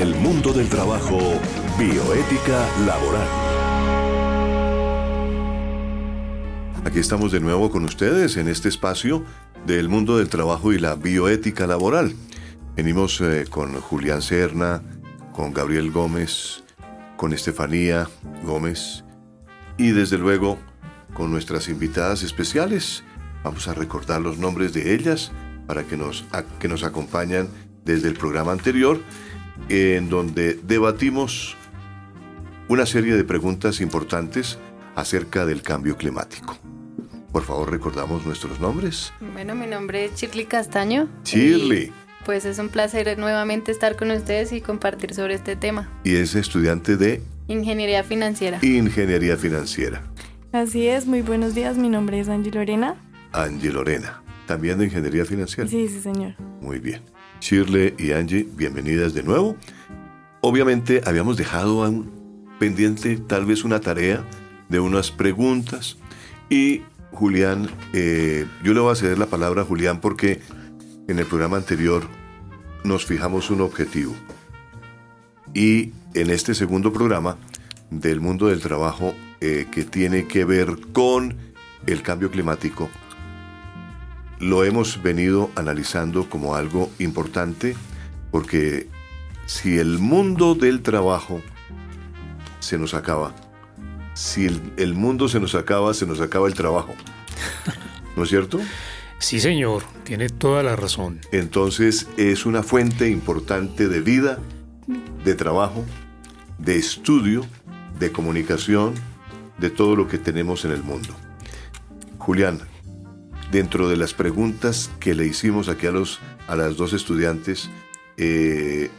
el mundo del trabajo, bioética laboral. Aquí estamos de nuevo con ustedes en este espacio del mundo del trabajo y la bioética laboral. Venimos eh, con Julián Serna, con Gabriel Gómez, con Estefanía Gómez y desde luego con nuestras invitadas especiales. Vamos a recordar los nombres de ellas para que nos, que nos acompañan desde el programa anterior, en donde debatimos una serie de preguntas importantes acerca del cambio climático. Por favor, recordamos nuestros nombres. Bueno, mi nombre es Shirley Castaño. Shirley pues es un placer nuevamente estar con ustedes y compartir sobre este tema. Y es estudiante de... Ingeniería financiera. Ingeniería financiera. Así es, muy buenos días, mi nombre es Angie Lorena. Angie Lorena, también de Ingeniería financiera. Sí, sí, señor. Muy bien. Shirley y Angie, bienvenidas de nuevo. Obviamente habíamos dejado un pendiente tal vez una tarea de unas preguntas y Julián, eh, yo le voy a ceder la palabra a Julián porque en el programa anterior nos fijamos un objetivo. Y en este segundo programa del mundo del trabajo eh, que tiene que ver con el cambio climático, lo hemos venido analizando como algo importante porque si el mundo del trabajo se nos acaba, si el, el mundo se nos acaba, se nos acaba el trabajo. ¿No es cierto? Sí, señor, tiene toda la razón. Entonces es una fuente importante de vida, de trabajo, de estudio, de comunicación, de todo lo que tenemos en el mundo. Julián, dentro de las preguntas que le hicimos aquí a, los, a las dos estudiantes, eh,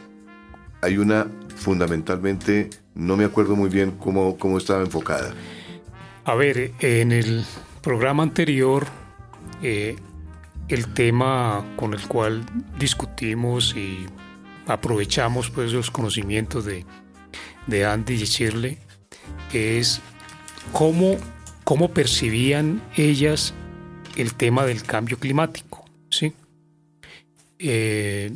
hay una fundamentalmente, no me acuerdo muy bien cómo, cómo estaba enfocada. A ver, en el programa anterior eh, el tema con el cual discutimos y aprovechamos pues los conocimientos de, de Andy y Shirley es cómo, cómo percibían ellas el tema del cambio climático, ¿sí? Eh,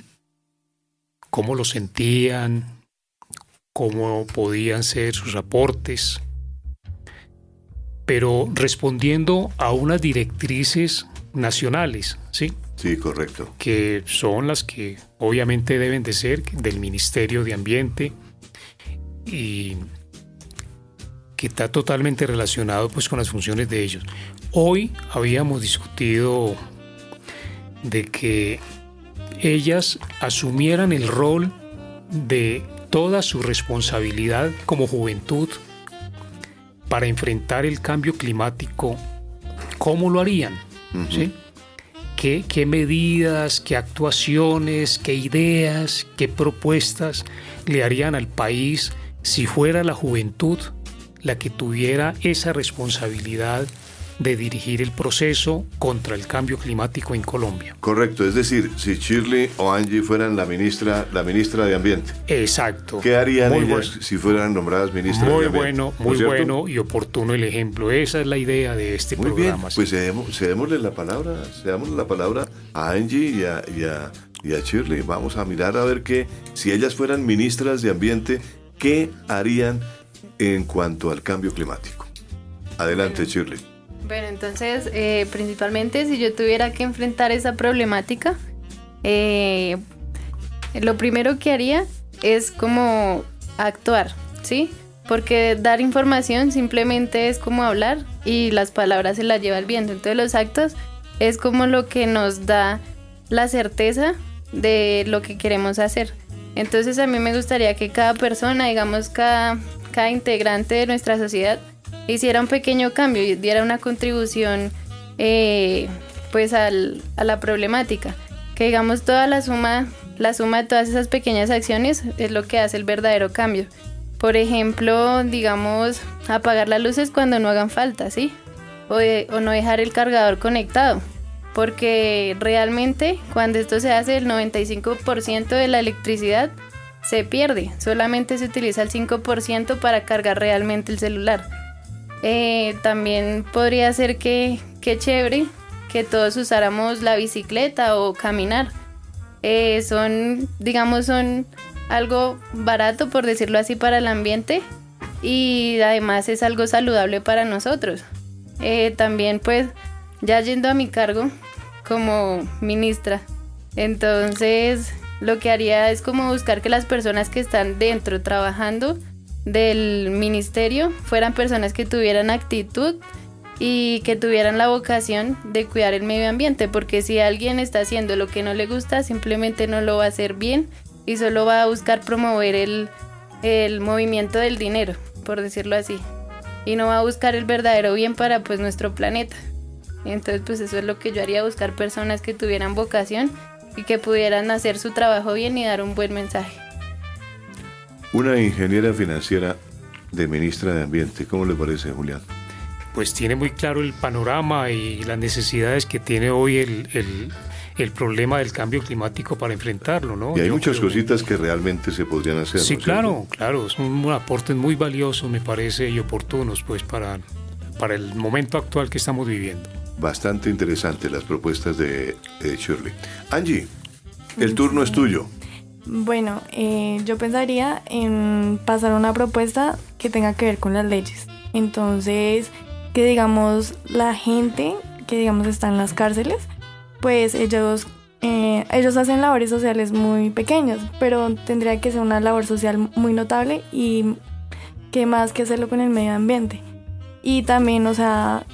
cómo lo sentían, cómo podían ser sus aportes, pero respondiendo a unas directrices nacionales, ¿sí? Sí, correcto. Que son las que obviamente deben de ser del Ministerio de Ambiente y que está totalmente relacionado pues con las funciones de ellos. Hoy habíamos discutido de que ellas asumieran el rol de toda su responsabilidad como juventud para enfrentar el cambio climático, ¿cómo lo harían? ¿Qué, medidas, qué actuaciones, qué ideas, qué propuestas le harían al país si fuera la juventud la que tuviera esa responsabilidad de dirigir el proceso contra el cambio climático en Colombia. Correcto, es decir, si Shirley o Angie fueran la ministra, la ministra de Ambiente. Exacto. ¿Qué harían ellas si fueran nombradas ministras muy de Ambiente? Bueno, muy bueno y oportuno el ejemplo. Esa es la idea de este muy programa. Bien, pues cedémosle la palabra, cedémosle la palabra a Angie y a, y a, y a Shirley. Vamos a mirar a ver qué, si ellas fueran ministras de Ambiente, ¿qué harían en cuanto al cambio climático? Adelante, Shirley. Bueno, entonces, eh, principalmente si yo tuviera que enfrentar esa problemática, eh, lo primero que haría es como actuar, ¿sí? Porque dar información simplemente es como hablar y las palabras se las lleva el viento. Entonces los actos es como lo que nos da la certeza de lo que queremos hacer. Entonces a mí me gustaría que cada persona, digamos, cada, cada integrante de nuestra sociedad, hiciera un pequeño cambio y diera una contribución eh, pues a la problemática. Que digamos toda la suma, la suma de todas esas pequeñas acciones es lo que hace el verdadero cambio. Por ejemplo, digamos, apagar las luces cuando no hagan falta, ¿sí? O no dejar el cargador conectado. Porque realmente cuando esto se hace, el 95% de la electricidad se pierde. Solamente se utiliza el 5% para cargar realmente el celular. Eh, también podría ser que, que chévere que todos usáramos la bicicleta o caminar. Eh, son, digamos, son algo barato, por decirlo así, para el ambiente y además es algo saludable para nosotros. Eh, también pues ya yendo a mi cargo como ministra, entonces lo que haría es como buscar que las personas que están dentro trabajando del ministerio fueran personas que tuvieran actitud y que tuvieran la vocación de cuidar el medio ambiente, porque si alguien está haciendo lo que no le gusta, simplemente no lo va a hacer bien y solo va a buscar promover el, el movimiento del dinero, por decirlo así, y no va a buscar el verdadero bien para pues nuestro planeta. Entonces pues eso es lo que yo haría, buscar personas que tuvieran vocación y que pudieran hacer su trabajo bien y dar un buen mensaje. Una ingeniera financiera de ministra de Ambiente, ¿cómo le parece Julián? pues tiene muy claro el panorama y las necesidades que tiene hoy el, el, problema del cambio climático para enfrentarlo, ¿no? Y hay muchas cositas que realmente se podrían hacer. Sí, claro, claro, son un aportes muy valiosos, me parece, y oportunos, pues, para, para el momento actual que estamos viviendo. Bastante interesantes las propuestas de, Shirley. Angie, el turno es tuyo. Bueno, eh, yo pensaría en pasar una propuesta que tenga que ver con las leyes. Entonces, que digamos la gente que digamos está en las cárceles, pues ellos, eh, ellos hacen labores sociales muy pequeñas, pero tendría que ser una labor social muy notable y que más que hacerlo con el medio ambiente. Y también, o sea,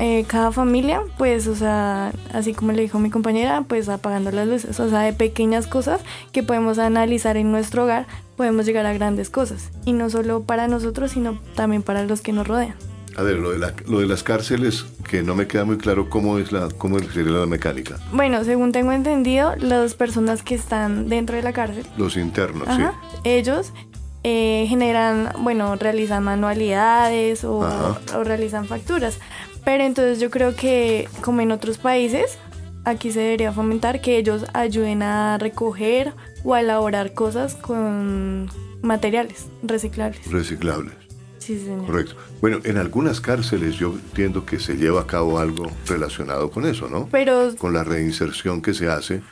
eh, cada familia, pues, o sea, así como le dijo mi compañera, pues apagando las luces, o sea, de pequeñas cosas que podemos analizar en nuestro hogar, podemos llegar a grandes cosas. Y no solo para nosotros, sino también para los que nos rodean. A ver, lo de, lo de las cárceles, que no me queda muy claro cómo es la cómo sería la mecánica. Bueno, según tengo entendido, las personas que están dentro de la cárcel. Los internos, sí. Ellos eh, generan, bueno, realizan manualidades o, o, realizan facturas. Pero entonces yo creo que, como en otros países, aquí se debería fomentar que ellos ayuden a recoger o a elaborar cosas con materiales reciclables. Reciclables. Sí, señor. Correcto. Bueno, en algunas cárceles yo entiendo que se lleva a cabo algo relacionado con eso, ¿no? Pero... Con la reinserción que se hace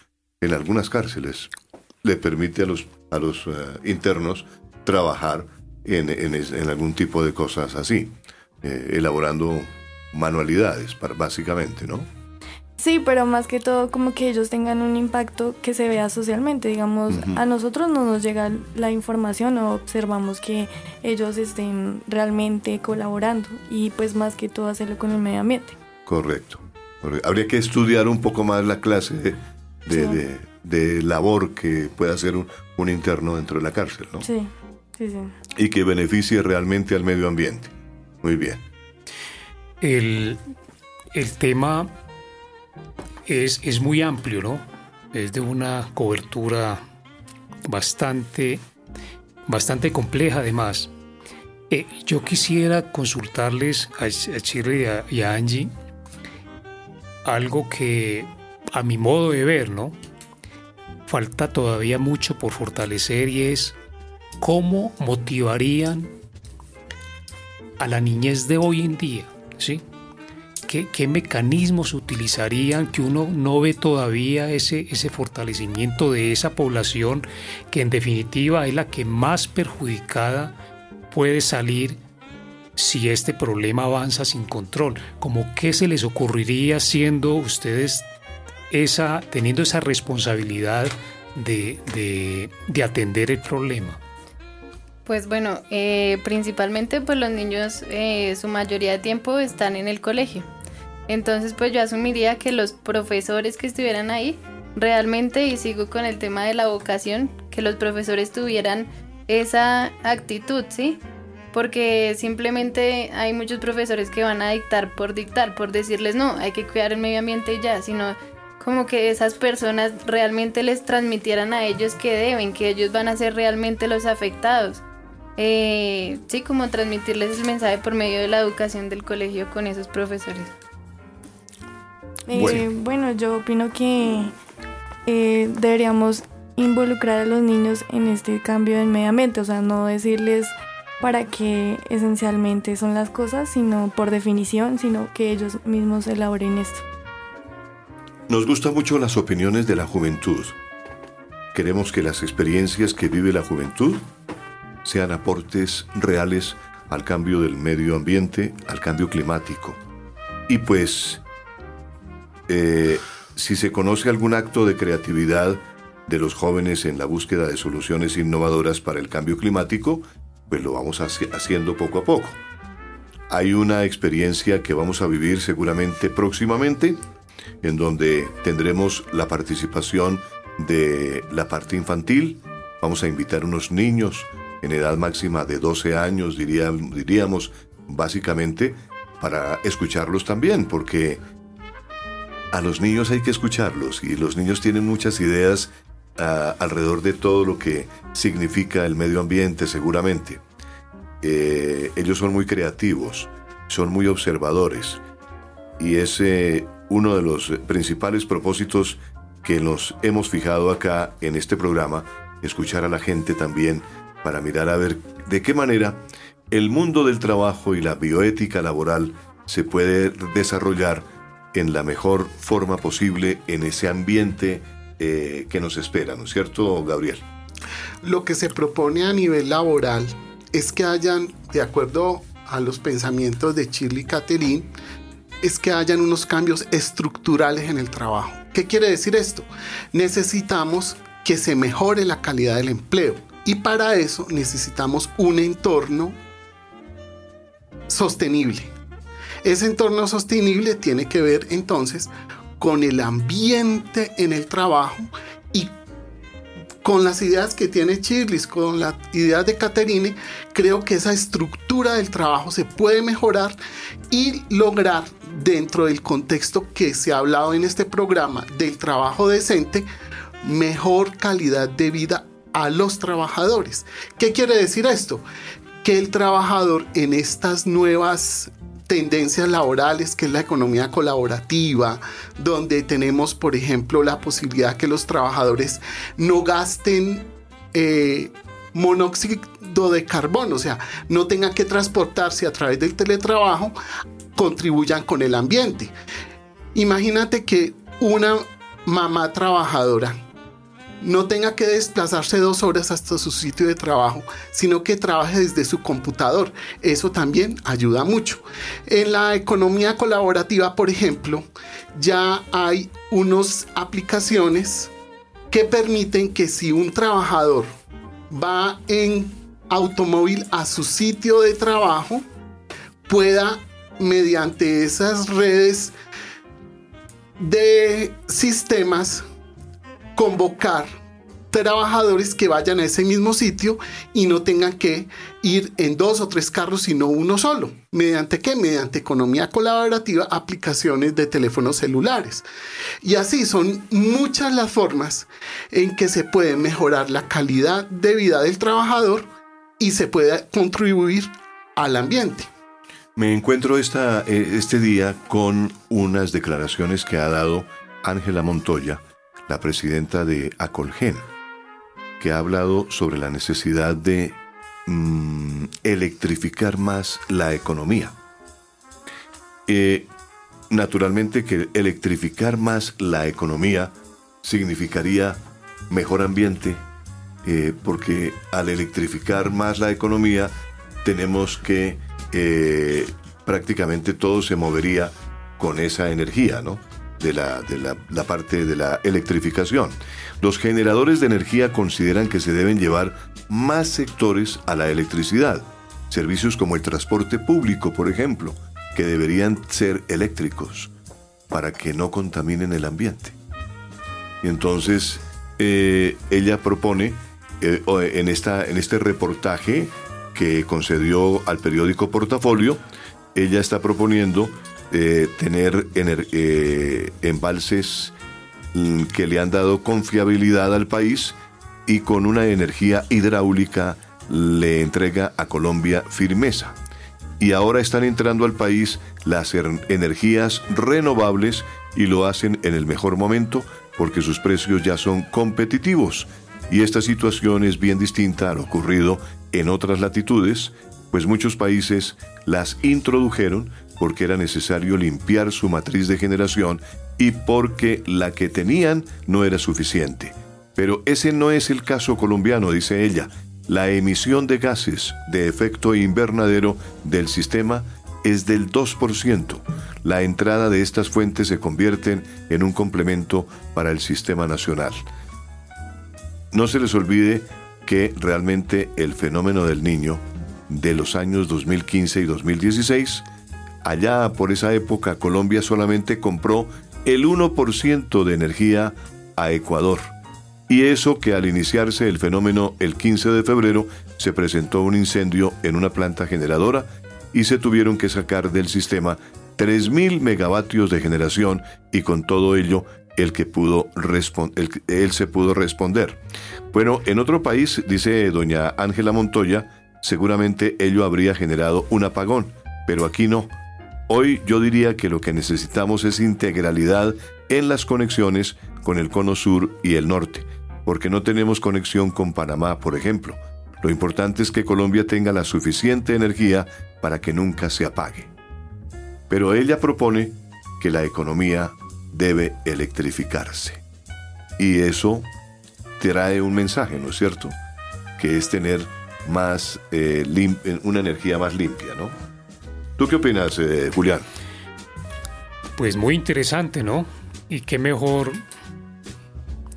en algunas cárceles. Le permite a los, a los eh, internos trabajar en, en, algún tipo de cosas así, eh, elaborando manualidades, básicamente, ¿no? Sí, pero más que todo como que ellos tengan un impacto que se vea socialmente. Digamos, a nosotros no nos llega la información o observamos que ellos estén realmente colaborando y pues más que todo hacerlo con el medio ambiente. Correcto. Habría que estudiar un poco más la clase de, de, labor que puede hacer un, un, interno dentro de la cárcel, ¿no? Sí, sí, sí. Y que beneficie realmente al medio ambiente. Muy bien. El, el tema es, muy amplio, ¿no? Es de una cobertura bastante, bastante compleja además. Eh, yo quisiera consultarles a, a y a, Angie algo que a mi modo de ver, ¿no? Falta todavía mucho por fortalecer y es cómo motivarían a la niñez de hoy en día, ¿sí? ¿Qué, mecanismos utilizarían que uno no ve todavía ese, ese fortalecimiento de esa población que en definitiva es la que más perjudicada puede salir si este problema avanza sin control? ¿Cómo qué se les ocurriría siendo ustedes esa, teniendo esa responsabilidad de, atender el problema? Pues bueno, eh, principalmente pues los niños eh, su mayoría de tiempo están en el colegio. Entonces, pues yo asumiría que los profesores que estuvieran ahí realmente, y sigo con el tema de la vocación, que los profesores tuvieran esa actitud, ¿sí? Porque simplemente hay muchos profesores que van a dictar por dictar, por decirles no, hay que cuidar el medio ambiente y ya, sino como que esas personas realmente les transmitieran a ellos que deben, que ellos van a ser realmente los afectados. Eh, sí, como transmitirles el mensaje por medio de la educación del colegio con esos profesores. Eh, bueno. yo opino que eh, deberíamos involucrar a los niños en este cambio del medio ambiente, o sea, no decirles para qué esencialmente son las cosas, sino por definición, sino que ellos mismos elaboren esto. Nos gustan mucho las opiniones de la juventud, queremos que las experiencias que vive la juventud sean aportes reales al cambio del medio ambiente, al cambio climático. Y pues, eh, si se conoce algún acto de creatividad de los jóvenes en la búsqueda de soluciones innovadoras para el cambio climático, pues lo vamos haciendo poco a poco. Hay una experiencia que vamos a vivir seguramente próximamente, en donde tendremos la participación de la parte infantil. Vamos a invitar unos niños en edad máxima de 12 años, diríamos, básicamente, para escucharlos también, porque a los niños hay que escucharlos y los niños tienen muchas ideas ah, alrededor de todo lo que significa el medio ambiente, seguramente. Eh, ellos son muy creativos, son muy observadores y es eh, uno de los principales propósitos que nos hemos fijado acá en este programa, escuchar a la gente también para mirar a ver de qué manera el mundo del trabajo y la bioética laboral se puede desarrollar en la mejor forma posible en ese ambiente eh, que nos espera, ¿no es cierto, Gabriel? Lo que se propone a nivel laboral es que hayan, de acuerdo a los pensamientos de Shirley Catherine, es que hayan unos cambios estructurales en el trabajo. ¿Qué quiere decir esto? Necesitamos que se mejore la calidad del empleo y para eso necesitamos un entorno sostenible. Ese entorno sostenible tiene que ver entonces con el ambiente en el trabajo y con las ideas que tiene Chirlis, con las ideas de Caterine, creo que esa estructura del trabajo se puede mejorar y lograr dentro del contexto que se ha hablado en este programa del trabajo decente, mejor calidad de vida a los trabajadores. ¿Qué quiere decir esto? Que el trabajador en estas nuevas tendencias laborales, que es la economía colaborativa, donde tenemos, por ejemplo, la posibilidad que los trabajadores no gasten eh, monóxido de carbono, o sea, no tengan que transportarse a través del teletrabajo, contribuyan con el ambiente. Imagínate que una mamá trabajadora no tenga que desplazarse dos horas hasta su sitio de trabajo, sino que trabaje desde su computador. Eso también ayuda mucho. En la economía colaborativa, por ejemplo, ya hay unas aplicaciones que permiten que si un trabajador va en automóvil a su sitio de trabajo, pueda mediante esas redes de sistemas convocar trabajadores que vayan a ese mismo sitio y no tengan que ir en dos o tres carros, sino uno solo. ¿Mediante qué? Mediante economía colaborativa, aplicaciones de teléfonos celulares. Y así son muchas las formas en que se puede mejorar la calidad de vida del trabajador y se puede contribuir al ambiente. Me encuentro esta, eh, este día con unas declaraciones que ha dado Ángela Montoya, la presidenta de Acolgen, que ha hablado sobre la necesidad de mm, electrificar más la economía. Eh, naturalmente que electrificar más la economía significaría mejor ambiente, eh, porque al electrificar más la economía tenemos que eh, prácticamente todo se movería con esa energía, ¿no? De, la, de la, parte de la electrificación. Los generadores de energía consideran que se deben llevar más sectores a la electricidad. Servicios como el transporte público, por ejemplo, que deberían ser eléctricos para que no contaminen el ambiente. Y entonces eh, ella propone eh, en, esta, en este reportaje que concedió al periódico Portafolio, ella está proponiendo eh, tener eh, embalses mm, que le han dado confiabilidad al país y con una energía hidráulica le entrega a Colombia firmeza. Y ahora están entrando al país las energías renovables y lo hacen en el mejor momento porque sus precios ya son competitivos. Y esta situación es bien distinta a lo ocurrido en otras latitudes, pues muchos países las introdujeron porque era necesario limpiar su matriz de generación y porque la que tenían no era suficiente. Pero ese no es el caso colombiano, dice ella. La emisión de gases de efecto invernadero del sistema es del 2%. La entrada de estas fuentes se convierten en un complemento para el sistema nacional. No se les olvide que realmente el fenómeno del niño de los años 2015 y 2016, allá por esa época Colombia solamente compró el 1% de energía a Ecuador. Y eso que al iniciarse el fenómeno el 15 de febrero se presentó un incendio en una planta generadora y se tuvieron que sacar del sistema 3.000 megavatios de generación y con todo ello el que pudo él se pudo responder. Bueno, en otro país, dice doña Ángela Montoya, seguramente ello habría generado un apagón, pero aquí no. Hoy yo diría que lo que necesitamos es integralidad en las conexiones con el cono sur y el norte, porque no tenemos conexión con Panamá, por ejemplo. Lo importante es que Colombia tenga la suficiente energía para que nunca se apague. Pero ella propone que la economía debe electrificarse. Y eso trae un mensaje, ¿no es cierto? Que es tener más eh, una energía más limpia, ¿no? ¿Tú qué opinas, eh, Julián? Pues muy interesante, ¿no? Y qué mejor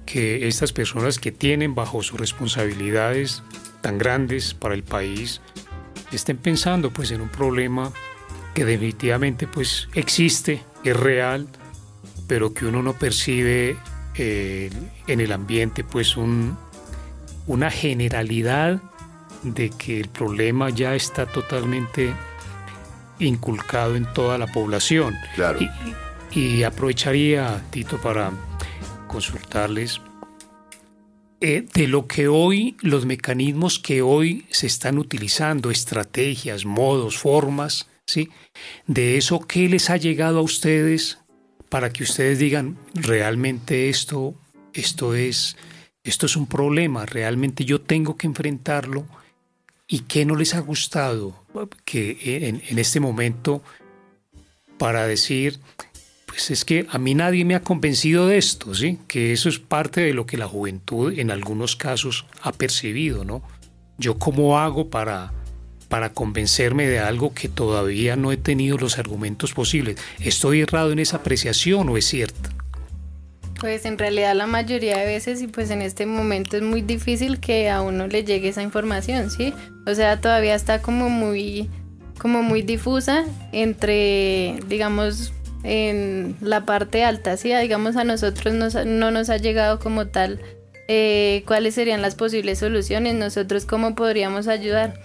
que estas personas que tienen bajo sus responsabilidades tan grandes para el país estén pensando pues en un problema que definitivamente pues existe, es real, pero que uno no percibe eh, en el ambiente pues un, una generalidad de que el problema ya está totalmente inculcado en toda la población. Claro. Y, aprovecharía, Tito, para consultarles eh, de lo que hoy, los mecanismos que hoy se están utilizando, estrategias, modos, formas, ¿sí? De eso, ¿qué les ha llegado a ustedes para que ustedes digan, realmente esto, esto es, esto es un problema, realmente yo tengo que enfrentarlo y qué no les ha gustado que en, este momento para decir, pues es que a mí nadie me ha convencido de esto, ¿sí? Que eso es parte de lo que la juventud en algunos casos ha percibido, ¿no? Yo cómo hago para, para convencerme de algo que todavía no he tenido los argumentos posibles. ¿Estoy errado en esa apreciación o es cierto? Pues en realidad la mayoría de veces y pues en este momento es muy difícil que a uno le llegue esa información, ¿sí? O sea, todavía está como muy como muy difusa entre digamos en la parte alta, ¿sí? Digamos a nosotros no nos ha llegado como tal eh, cuáles serían las posibles soluciones, nosotros cómo podríamos ayudar.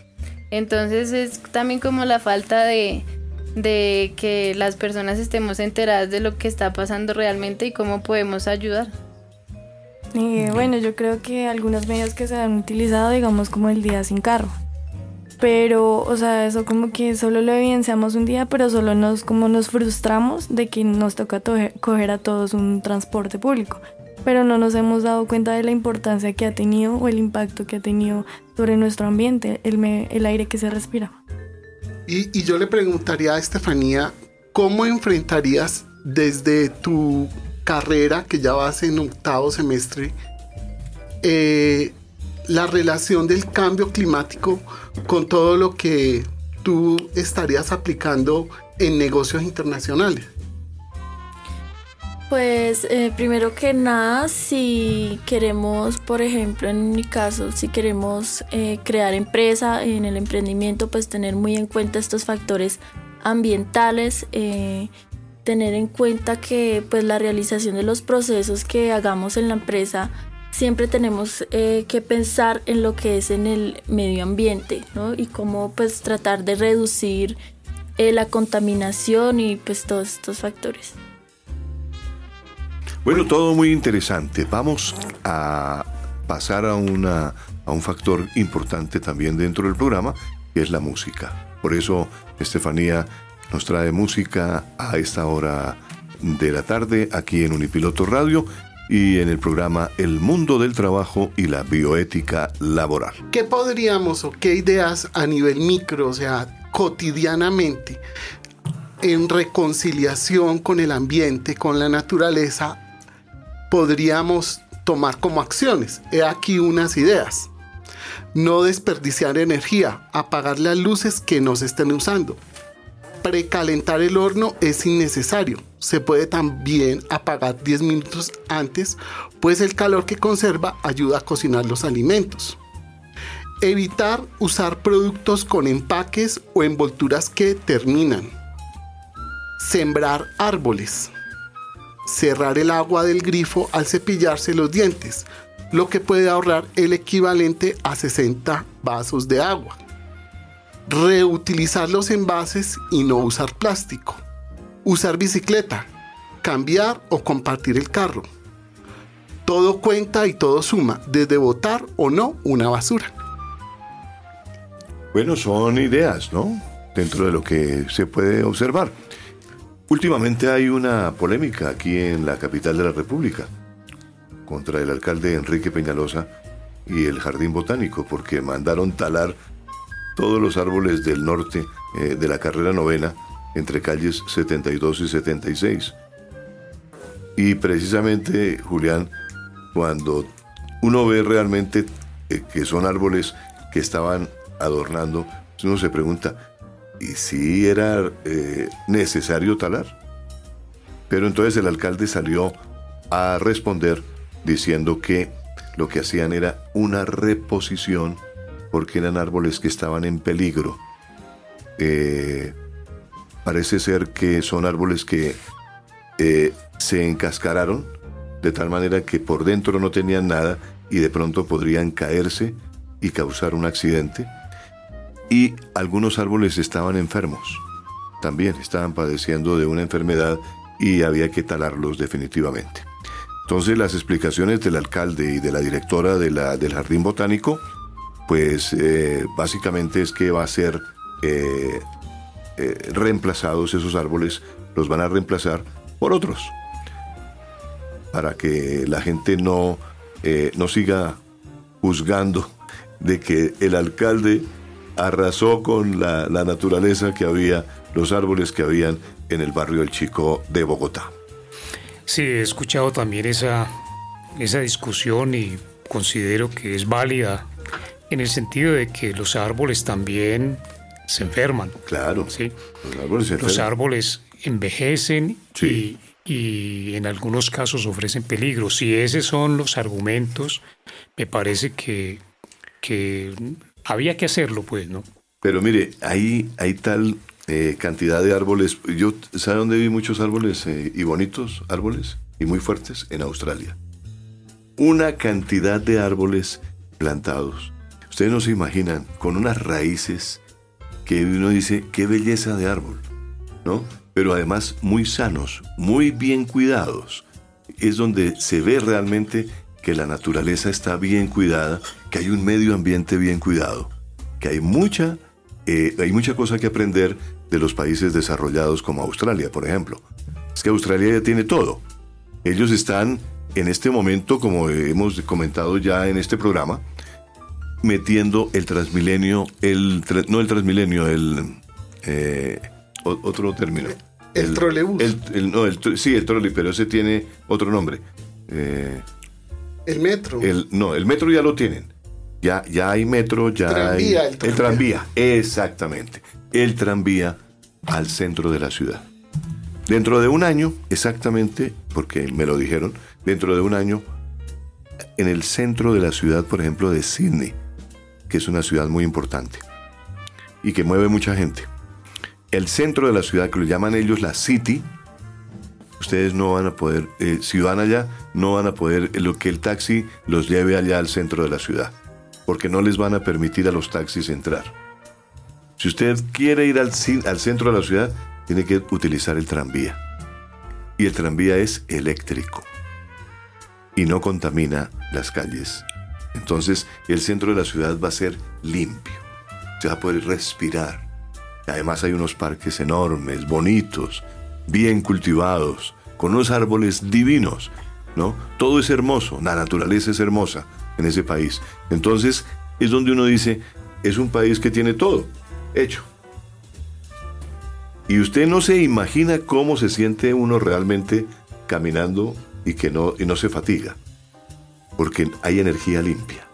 Entonces es también como la falta de, de que las personas estemos enteradas de lo que está pasando realmente y cómo podemos ayudar. Eh, bueno, yo creo que algunos medios que se han utilizado, digamos, como el día sin carro. Pero, o sea, eso como que solo lo evidenciamos un día, pero solo nos, como nos frustramos de que nos toca coger a todos un transporte público. Pero no nos hemos dado cuenta de la importancia que ha tenido o el impacto que ha tenido sobre nuestro ambiente, el, el aire que se respira. Y, yo le preguntaría a Estefanía, ¿cómo enfrentarías desde tu carrera, que ya vas en octavo semestre, eh, la relación del cambio climático con todo lo que tú estarías aplicando en negocios internacionales? Pues eh, primero que nada, si queremos, por ejemplo, en mi caso, si queremos eh, crear empresa en el emprendimiento, pues tener muy en cuenta estos factores ambientales, eh, tener en cuenta que pues la realización de los procesos que hagamos en la empresa siempre tenemos que pensar en lo que es en el medio ambiente ¿no? y cómo pues tratar de reducir la contaminación y pues todos estos factores. Bueno, todo muy interesante. Vamos a pasar a, una, a un factor importante también dentro del programa, que es la música. Por eso Estefanía nos trae música a esta hora de la tarde aquí en Unipiloto Radio y en el programa El mundo del trabajo y la bioética laboral. ¿Qué podríamos o qué ideas a nivel micro, o sea, cotidianamente, en reconciliación con el ambiente, con la naturaleza, podríamos tomar como acciones. He aquí unas ideas. No desperdiciar energía, apagar las luces que no se estén usando. Precalentar el horno es innecesario. Se puede también apagar 10 minutos antes, pues el calor que conserva ayuda a cocinar los alimentos. Evitar usar productos con empaques o envolturas que terminan. Sembrar árboles. Cerrar el agua del grifo al cepillarse los dientes, lo que puede ahorrar el equivalente a 60 vasos de agua. Reutilizar los envases y no usar plástico. Usar bicicleta. Cambiar o compartir el carro. Todo cuenta y todo suma, desde botar o no una basura. Bueno, son ideas, ¿no? Dentro de lo que se puede observar. Últimamente hay una polémica aquí en la capital de la República contra el alcalde Enrique Peñalosa y el Jardín Botánico porque mandaron talar todos los árboles del norte eh, de la carrera novena entre calles 72 y 76. Y precisamente, Julián, cuando uno ve realmente eh, que son árboles que estaban adornando, uno se pregunta, y si era eh, necesario talar. Pero entonces el alcalde salió a responder diciendo que lo que hacían era una reposición porque eran árboles que estaban en peligro. Eh, parece ser que son árboles que eh, se encascararon de tal manera que por dentro no tenían nada y de pronto podrían caerse y causar un accidente y algunos árboles estaban enfermos. También estaban padeciendo de una enfermedad y había que talarlos definitivamente. Entonces las explicaciones del alcalde y de la directora de la, del Jardín Botánico, pues eh, básicamente es que va a ser eh, eh, reemplazados esos árboles, los van a reemplazar por otros, para que la gente no, no siga juzgando de que el alcalde arrasó con la, naturaleza que había, los árboles que habían en el barrio El Chico de Bogotá. Sí, he escuchado también esa, esa discusión y considero que es válida en el sentido de que los árboles también se enferman. Claro. ¿sí? Los árboles, envejecen y, y, en algunos casos ofrecen peligro. Si esos son los argumentos, me parece que, que había que hacerlo, pues, ¿no? Pero mire, hay, tal eh, cantidad de árboles. Yo, ¿sabe dónde vi muchos árboles eh, y bonitos árboles y muy fuertes? En Australia. Una cantidad de árboles plantados. Ustedes no se imaginan, con unas raíces que uno dice, qué belleza de árbol, ¿no? Pero además muy sanos, muy bien cuidados. Es donde se ve realmente que la naturaleza está bien cuidada, que hay un medio ambiente bien cuidado, que hay mucha, eh, hay mucha cosa que aprender de los países desarrollados como Australia, por ejemplo. Es que Australia ya tiene todo. Ellos están en este momento, como hemos comentado ya en este programa, metiendo el transmilenio, el no el transmilenio, el eh, otro término. El, trolebús. sí, el trole, pero ese tiene otro nombre. Eh, el metro. El, no, el metro ya lo tienen. Ya, ya hay metro, ya hay. El tranvía. el tranvía, exactamente. El tranvía al centro de la ciudad. Dentro de un año, exactamente, porque me lo dijeron, dentro de un año, en el centro de la ciudad, por ejemplo, de Sydney, que es una ciudad muy importante y que mueve mucha gente. El centro de la ciudad, que lo llaman ellos la City, ustedes no van a poder, eh, si van allá, no van a poder eh, lo que el taxi los lleve allá al centro de la ciudad, porque no les van a permitir a los taxis entrar. Si usted quiere ir al, al centro de la ciudad, tiene que utilizar el tranvía. Y el tranvía es eléctrico y no contamina las calles. Entonces el centro de la ciudad va a ser limpio. Se va a poder respirar. Además hay unos parques enormes, bonitos, bien cultivados, con unos árboles divinos, ¿no? Todo es hermoso, la naturaleza es hermosa en ese país. Entonces, es donde uno dice, es un país que tiene todo hecho. Y usted no se imagina cómo se siente uno realmente caminando y que no, y no se fatiga. porque hay energía limpia.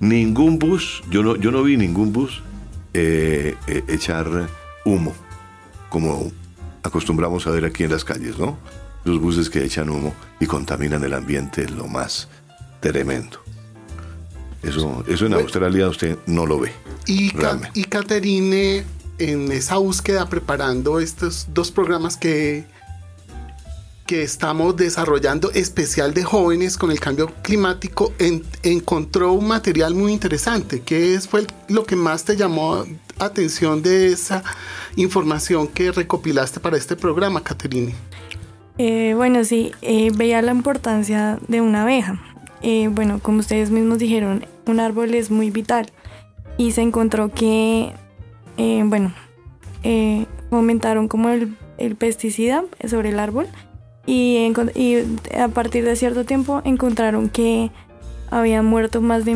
Ningún bus, yo no, yo no vi ningún bus eh, eh, echar humo, como acostumbramos a ver aquí en las calles, ¿no? Los buses que echan humo y contaminan el ambiente lo más tremendo. Eso, eso en Australia usted no lo ve. Y, y Caterine, en esa búsqueda preparando estos dos programas que, que estamos desarrollando, especial de jóvenes con el cambio climático, encontró un material muy interesante. ¿Qué fue lo que más te llamó atención de esa información que recopilaste para este programa, Caterine? Eh, bueno, sí, eh, veía la importancia de una abeja. Eh, bueno, como ustedes mismos dijeron, un árbol es muy vital y se encontró que, eh, bueno, aumentaron como el, pesticida sobre el árbol y, y, a partir de cierto tiempo encontraron que había muerto más de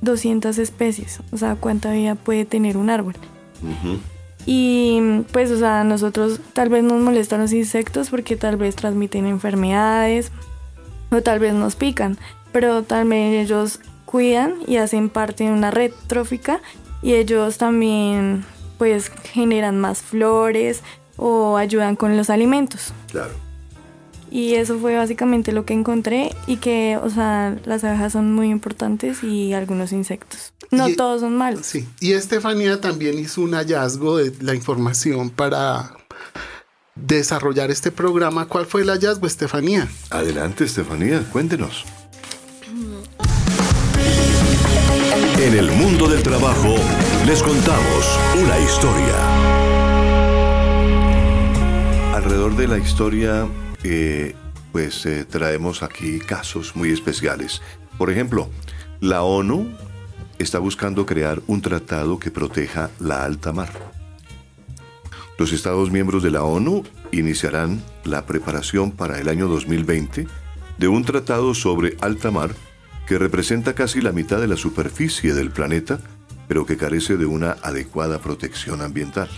1200 especies, o sea, cuánta vida puede tener un árbol. Y pues, o sea, nosotros tal vez nos molestan los insectos porque tal vez transmiten enfermedades o tal vez nos pican, pero también ellos cuidan y hacen parte de una red trófica y ellos también pues generan más flores o ayudan con los alimentos. Claro. Y eso fue básicamente lo que encontré y que, o sea, las abejas son muy importantes y algunos insectos. No todos son malos. Sí. Y Estefanía también hizo un hallazgo de la información para desarrollar este programa. ¿Cuál fue el hallazgo, Estefanía? Adelante, Estefanía, cuéntenos. En el mundo del trabajo les contamos una historia. Alrededor de la historia, pues eh, traemos aquí casos muy especiales. Por ejemplo, la ONU está buscando crear un tratado que proteja la alta mar. Los Estados miembros de la ONU iniciarán la preparación para el año 2020 de un tratado sobre alta mar que representa casi la mitad de la superficie del planeta, pero que carece de una adecuada protección ambiental.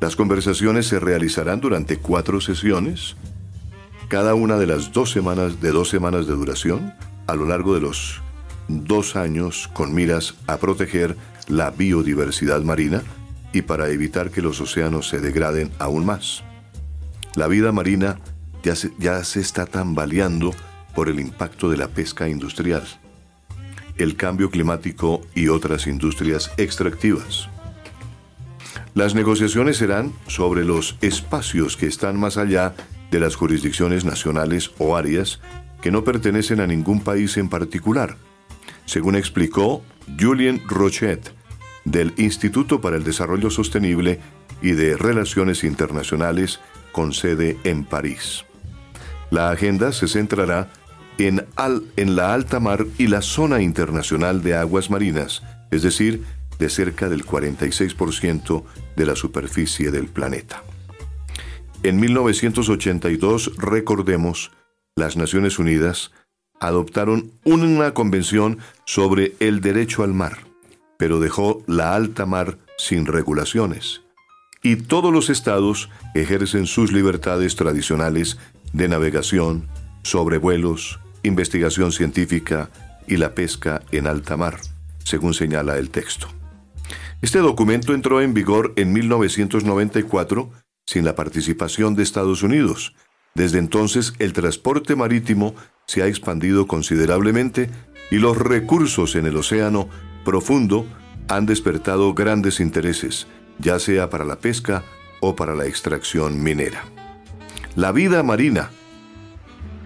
Las conversaciones se realizarán durante cuatro sesiones, cada una de las dos semanas de dos semanas de duración, a lo largo de los dos años con miras a proteger la biodiversidad marina y para evitar que los océanos se degraden aún más. La vida marina ya se, ya se está tambaleando por el impacto de la pesca industrial, el cambio climático y otras industrias extractivas. Las negociaciones serán sobre los espacios que están más allá de las jurisdicciones nacionales o áreas que no pertenecen a ningún país en particular, según explicó Julien Rochet del Instituto para el Desarrollo Sostenible y de Relaciones Internacionales con sede en París. La agenda se centrará en, en la alta mar y la zona internacional de aguas marinas, es decir, de cerca del 46% de la superficie del planeta. En 1982, recordemos, las Naciones Unidas adoptaron una convención sobre el derecho al mar, pero dejó la alta mar sin regulaciones. Y todos los estados ejercen sus libertades tradicionales de navegación, sobrevuelos, investigación científica y la pesca en alta mar, según señala el texto. Este documento entró en vigor en 1994 sin la participación de Estados Unidos. Desde entonces el transporte marítimo se ha expandido considerablemente y los recursos en el océano profundo han despertado grandes intereses, ya sea para la pesca o para la extracción minera. La vida marina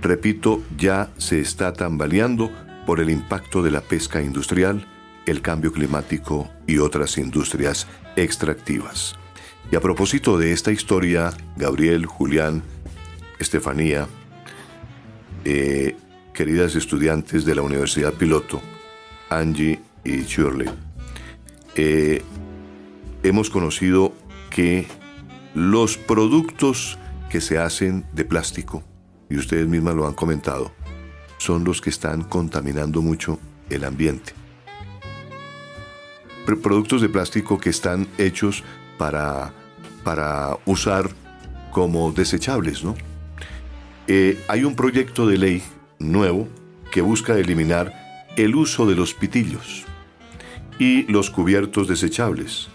repito, ya se está tambaleando por el impacto de la pesca industrial, el cambio climático y otras industrias extractivas. Y a propósito de esta historia, Gabriel, Julián, Estefanía, eh, queridas estudiantes de la Universidad Piloto, Angie y Shirley, eh, hemos conocido que los productos que se hacen de plástico y ustedes mismas lo han comentado, son los que están contaminando mucho el ambiente. Productos de plástico que están hechos para, para usar como desechables, ¿no? Eh, hay un proyecto de ley nuevo que busca eliminar el uso de los pitillos y los cubiertos desechables,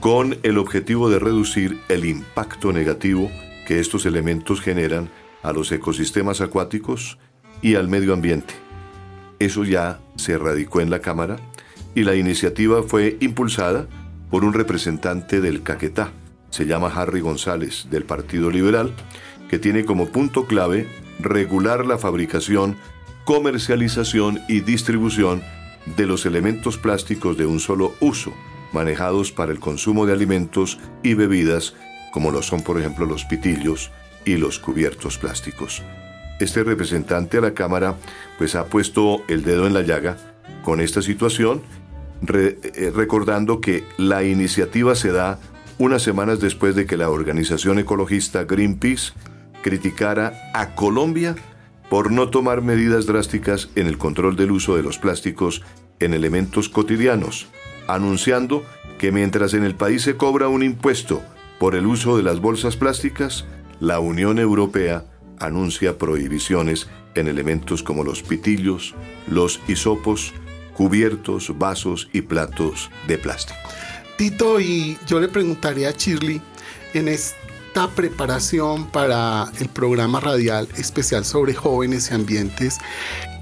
con el objetivo de reducir el impacto negativo que estos elementos generan a los ecosistemas acuáticos y al medio ambiente. Eso ya se radicó en la Cámara y la iniciativa fue impulsada por un representante del Caquetá, se llama Harry González, del Partido Liberal, que tiene como punto clave regular la fabricación, comercialización y distribución de los elementos plásticos de un solo uso, manejados para el consumo de alimentos y bebidas, como lo son por ejemplo los pitillos y los cubiertos plásticos. Este representante a la Cámara pues ha puesto el dedo en la llaga con esta situación, eh, recordando que la iniciativa se da unas semanas después de que la organización ecologista Greenpeace criticara a Colombia por no tomar medidas drásticas en el control del uso de los plásticos en elementos cotidianos, anunciando que mientras en el país se cobra un impuesto por el uso de las bolsas plásticas, la Unión Europea anuncia prohibiciones en elementos como los pitillos, los hisopos, cubiertos, vasos y platos de plástico. Tito, y yo le preguntaría a Shirley, en esta preparación para el programa radial especial sobre jóvenes y ambientes,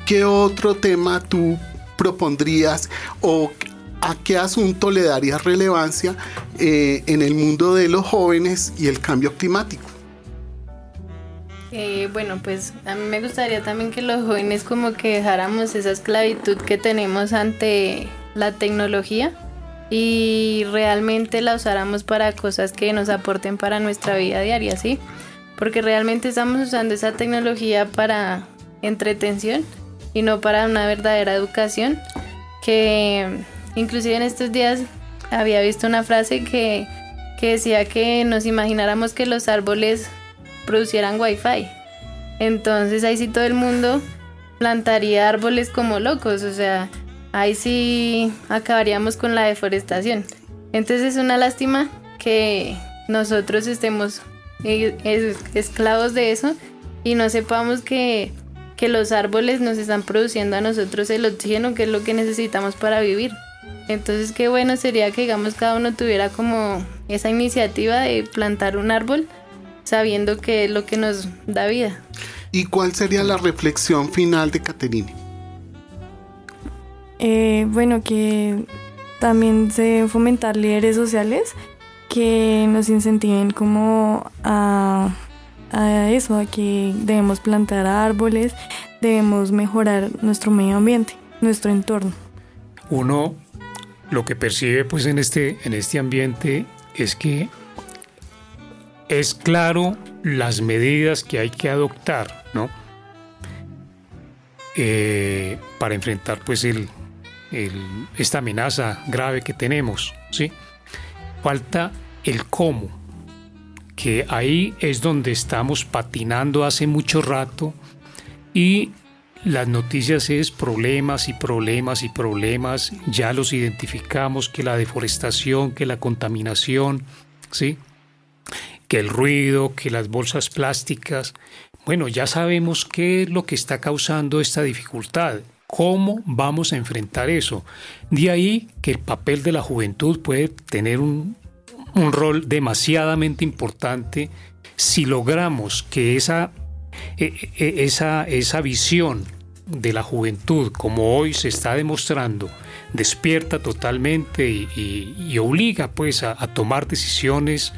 ¿qué otro tema tú propondrías o a qué asunto le darías relevancia eh, en el mundo de los jóvenes y el cambio climático? Eh, bueno, pues a mí me gustaría también que los jóvenes como que dejáramos esa esclavitud que tenemos ante la tecnología y realmente la usáramos para cosas que nos aporten para nuestra vida diaria, ¿sí? Porque realmente estamos usando esa tecnología para entretención y no para una verdadera educación que inclusive en estos días había visto una frase que, que decía que nos imagináramos que los árboles producieran wifi. Entonces ahí sí todo el mundo plantaría árboles como locos, o sea, ahí sí acabaríamos con la deforestación. Entonces es una lástima que nosotros estemos eh, esclavos de eso y no sepamos que, que los árboles nos están produciendo a nosotros el oxígeno, que es lo que necesitamos para vivir. Entonces qué bueno sería que digamos cada uno tuviera como esa iniciativa de plantar un árbol sabiendo que es lo que nos da vida. ¿Y cuál sería la reflexión final de Caterine? Eh, bueno, que también se fomentar líderes sociales que nos incentiven como a, a eso, a que debemos plantar árboles, debemos mejorar nuestro medio ambiente, nuestro entorno. Uno lo que percibe pues en este, en este ambiente es que es claro las medidas que hay que adoptar, ¿no? Eh, para enfrentar pues el, esta amenaza grave que tenemos, ¿sí? Falta el cómo, que ahí es donde estamos patinando hace mucho rato y las noticias es problemas y problemas y problemas, ya los identificamos, que la deforestación, que la contaminación, ¿sí? Que el ruido, que las bolsas plásticas. Bueno, ya sabemos qué es lo que está causando esta dificultad. ¿Cómo vamos a enfrentar eso? De ahí que el papel de la juventud puede tener un, rol demasiadamente importante si logramos que esa, e, e, esa, esa visión de la juventud, como hoy se está demostrando, despierta totalmente y, obliga pues a tomar decisiones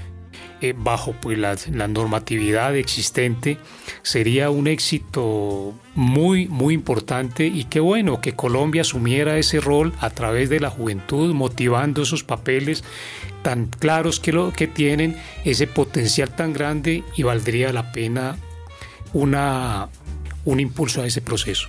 eh, bajo pues, la, normatividad existente sería un éxito muy muy importante y qué bueno que Colombia asumiera ese rol a través de la juventud motivando esos papeles tan claros que lo que tienen ese potencial tan grande y valdría la pena una un impulso a ese proceso.